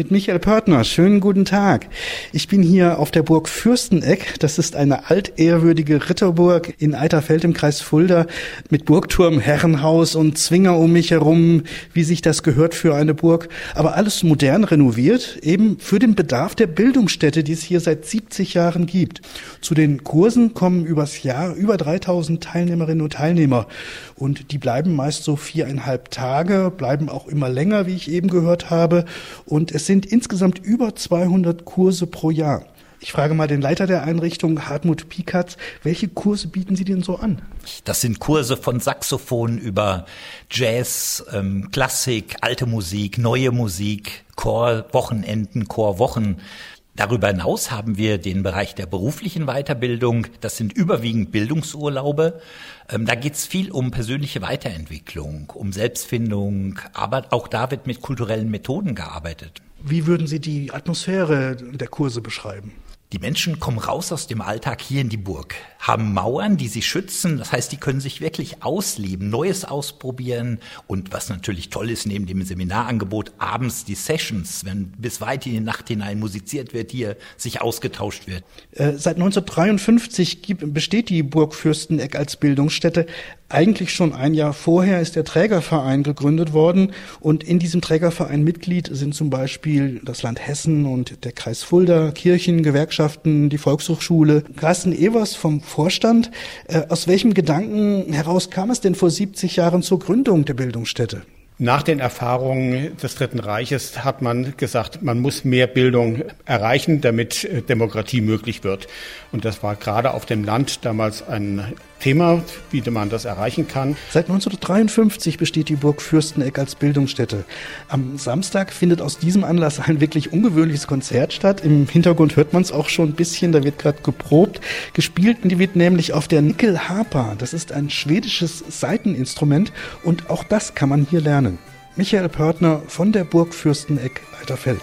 mit Michael Pörtner. Schönen guten Tag. Ich bin hier auf der Burg Fürsteneck. Das ist eine altehrwürdige Ritterburg in Eiterfeld im Kreis Fulda mit Burgturm, Herrenhaus und Zwinger um mich herum, wie sich das gehört für eine Burg. Aber alles modern renoviert, eben für den Bedarf der Bildungsstätte, die es hier seit 70 Jahren gibt. Zu den Kursen kommen übers Jahr über 3000 Teilnehmerinnen und Teilnehmer. Und die bleiben meist so viereinhalb Tage, bleiben auch immer länger, wie ich eben gehört habe. Und es sind insgesamt über 200 Kurse pro Jahr. Ich frage mal den Leiter der Einrichtung, Hartmut Piekatz, welche Kurse bieten Sie denn so an? Das sind Kurse von Saxophon über Jazz, ähm, Klassik, alte Musik, neue Musik, Chorwochenenden, Chorwochen. Darüber hinaus haben wir den Bereich der beruflichen Weiterbildung. Das sind überwiegend Bildungsurlaube. Ähm, da geht es viel um persönliche Weiterentwicklung, um Selbstfindung, aber auch da wird mit kulturellen Methoden gearbeitet. Wie würden Sie die Atmosphäre der Kurse beschreiben? Die Menschen kommen raus aus dem Alltag hier in die Burg, haben Mauern, die sie schützen. Das heißt, die können sich wirklich ausleben, Neues ausprobieren. Und was natürlich toll ist, neben dem Seminarangebot, abends die Sessions, wenn bis weit in die Nacht hinein musiziert wird, hier sich ausgetauscht wird. Äh, seit 1953 gibt, besteht die Burg Fürsteneck als Bildungsstätte. Eigentlich schon ein Jahr vorher ist der Trägerverein gegründet worden. Und in diesem Trägerverein Mitglied sind zum Beispiel das Land Hessen und der Kreis Fulda, Kirchen, Gewerkschaften, Gewerkschaften, die Volkshochschule. Carsten Evers vom Vorstand. Äh, aus welchem Gedanken heraus kam es denn vor 70 Jahren zur Gründung der Bildungsstätte? Nach den Erfahrungen des Dritten Reiches hat man gesagt, man muss mehr Bildung erreichen, damit äh, Demokratie möglich wird. Und das war gerade auf dem Land damals ein Thema, wie man das erreichen kann. Seit 1953 besteht die Burg Fürsteneck als Bildungsstätte. Am Samstag findet aus diesem Anlass ein wirklich ungewöhnliches Konzert statt. Im Hintergrund hört man es auch schon ein bisschen, da wird gerade geprobt. Gespielt die wird nämlich auf der Nickel Harper. Das ist ein schwedisches Saiteninstrument und auch das kann man hier lernen. Michael Pörtner von der Burg Fürsteneck Alterfeld.